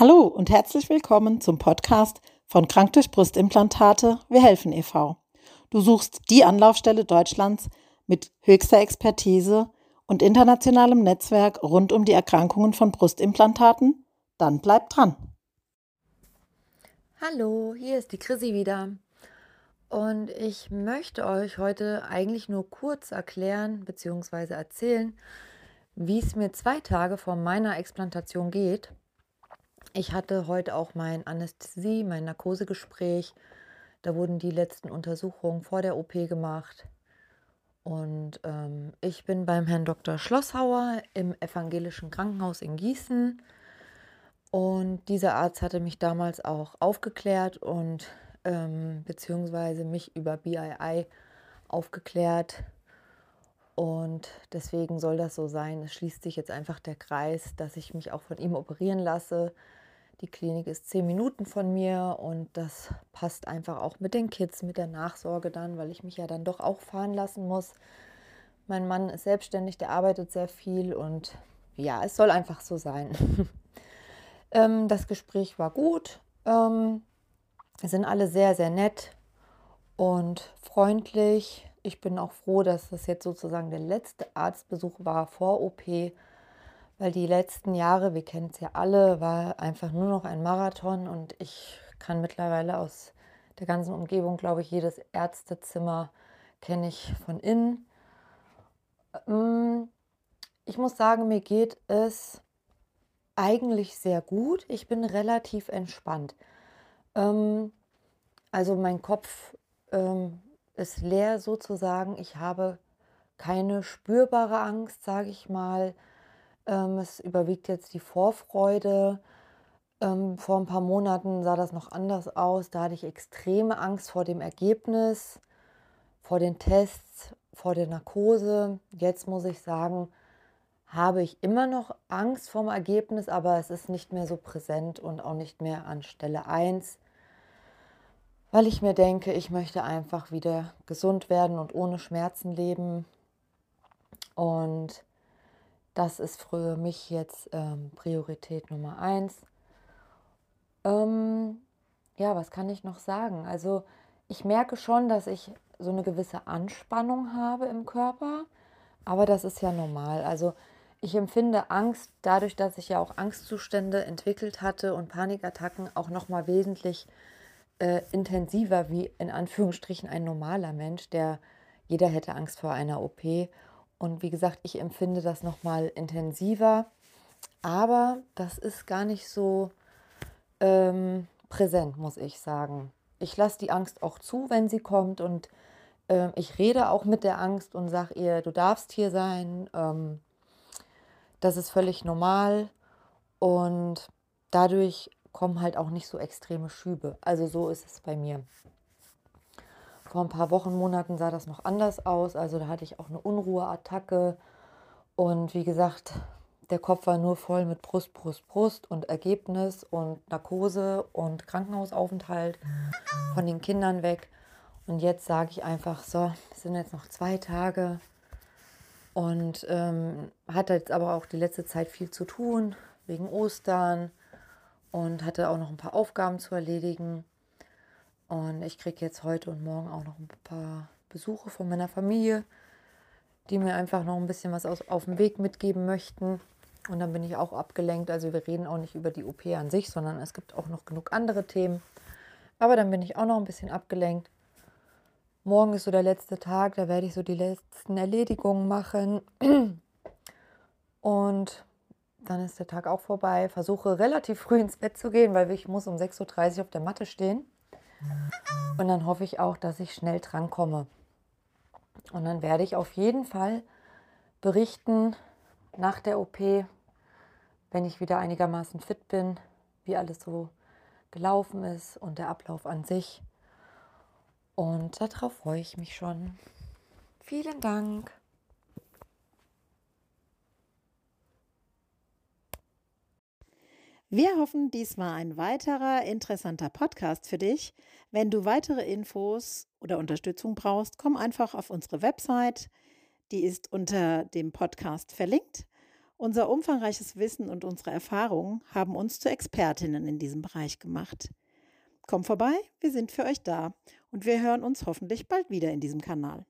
Hallo und herzlich willkommen zum Podcast von Krank durch Brustimplantate Wir helfen e.V. Du suchst die Anlaufstelle Deutschlands mit höchster Expertise und internationalem Netzwerk rund um die Erkrankungen von Brustimplantaten? Dann bleib dran. Hallo, hier ist die Chrissy wieder. Und ich möchte euch heute eigentlich nur kurz erklären bzw. erzählen, wie es mir zwei Tage vor meiner Explantation geht. Ich hatte heute auch mein Anästhesie, mein Narkosegespräch. Da wurden die letzten Untersuchungen vor der OP gemacht. Und ähm, ich bin beim Herrn Dr. Schlosshauer im evangelischen Krankenhaus in Gießen. Und dieser Arzt hatte mich damals auch aufgeklärt und ähm, beziehungsweise mich über BII aufgeklärt. Und deswegen soll das so sein. Es schließt sich jetzt einfach der Kreis, dass ich mich auch von ihm operieren lasse. Die Klinik ist zehn Minuten von mir und das passt einfach auch mit den Kids, mit der Nachsorge dann, weil ich mich ja dann doch auch fahren lassen muss. Mein Mann ist selbstständig, der arbeitet sehr viel und ja, es soll einfach so sein. ähm, das Gespräch war gut. Ähm, sind alle sehr, sehr nett und freundlich. Ich bin auch froh, dass das jetzt sozusagen der letzte Arztbesuch war vor OP, weil die letzten Jahre, wir kennen es ja alle, war einfach nur noch ein Marathon und ich kann mittlerweile aus der ganzen Umgebung, glaube ich, jedes Ärztezimmer kenne ich von innen. Ähm, ich muss sagen, mir geht es eigentlich sehr gut. Ich bin relativ entspannt. Ähm, also mein Kopf ähm, ist leer sozusagen. Ich habe keine spürbare Angst, sage ich mal. Ähm, es überwiegt jetzt die Vorfreude. Ähm, vor ein paar Monaten sah das noch anders aus. Da hatte ich extreme Angst vor dem Ergebnis, vor den Tests, vor der Narkose. Jetzt muss ich sagen, habe ich immer noch Angst vor dem Ergebnis, aber es ist nicht mehr so präsent und auch nicht mehr an Stelle 1 weil ich mir denke, ich möchte einfach wieder gesund werden und ohne Schmerzen leben. Und das ist für mich jetzt ähm, Priorität Nummer eins. Ähm, ja, was kann ich noch sagen? Also ich merke schon, dass ich so eine gewisse Anspannung habe im Körper, aber das ist ja normal. Also ich empfinde Angst dadurch, dass ich ja auch Angstzustände entwickelt hatte und Panikattacken auch noch mal wesentlich äh, intensiver wie in Anführungsstrichen ein normaler Mensch, der jeder hätte Angst vor einer OP. Und wie gesagt, ich empfinde das nochmal intensiver, aber das ist gar nicht so ähm, präsent, muss ich sagen. Ich lasse die Angst auch zu, wenn sie kommt und äh, ich rede auch mit der Angst und sage ihr, du darfst hier sein. Ähm, das ist völlig normal und dadurch kommen halt auch nicht so extreme Schübe. Also so ist es bei mir. Vor ein paar Wochen, Monaten sah das noch anders aus. Also da hatte ich auch eine Unruheattacke. Und wie gesagt, der Kopf war nur voll mit Brust, Brust, Brust und Ergebnis und Narkose und Krankenhausaufenthalt von den Kindern weg. Und jetzt sage ich einfach so, es sind jetzt noch zwei Tage und ähm, hatte jetzt aber auch die letzte Zeit viel zu tun, wegen Ostern und hatte auch noch ein paar Aufgaben zu erledigen. Und ich kriege jetzt heute und morgen auch noch ein paar Besuche von meiner Familie, die mir einfach noch ein bisschen was aus, auf dem Weg mitgeben möchten. Und dann bin ich auch abgelenkt. Also wir reden auch nicht über die OP an sich, sondern es gibt auch noch genug andere Themen. Aber dann bin ich auch noch ein bisschen abgelenkt. Morgen ist so der letzte Tag, da werde ich so die letzten Erledigungen machen. Und dann ist der Tag auch vorbei. Versuche relativ früh ins Bett zu gehen, weil ich muss um 6.30 Uhr auf der Matte stehen. Und dann hoffe ich auch, dass ich schnell drankomme. Und dann werde ich auf jeden Fall berichten nach der OP, wenn ich wieder einigermaßen fit bin, wie alles so gelaufen ist und der Ablauf an sich. Und darauf freue ich mich schon. Vielen Dank. Wir hoffen, dies war ein weiterer interessanter Podcast für dich. Wenn du weitere Infos oder Unterstützung brauchst, komm einfach auf unsere Website. Die ist unter dem Podcast verlinkt. Unser umfangreiches Wissen und unsere Erfahrungen haben uns zu Expertinnen in diesem Bereich gemacht. Komm vorbei, wir sind für euch da und wir hören uns hoffentlich bald wieder in diesem Kanal.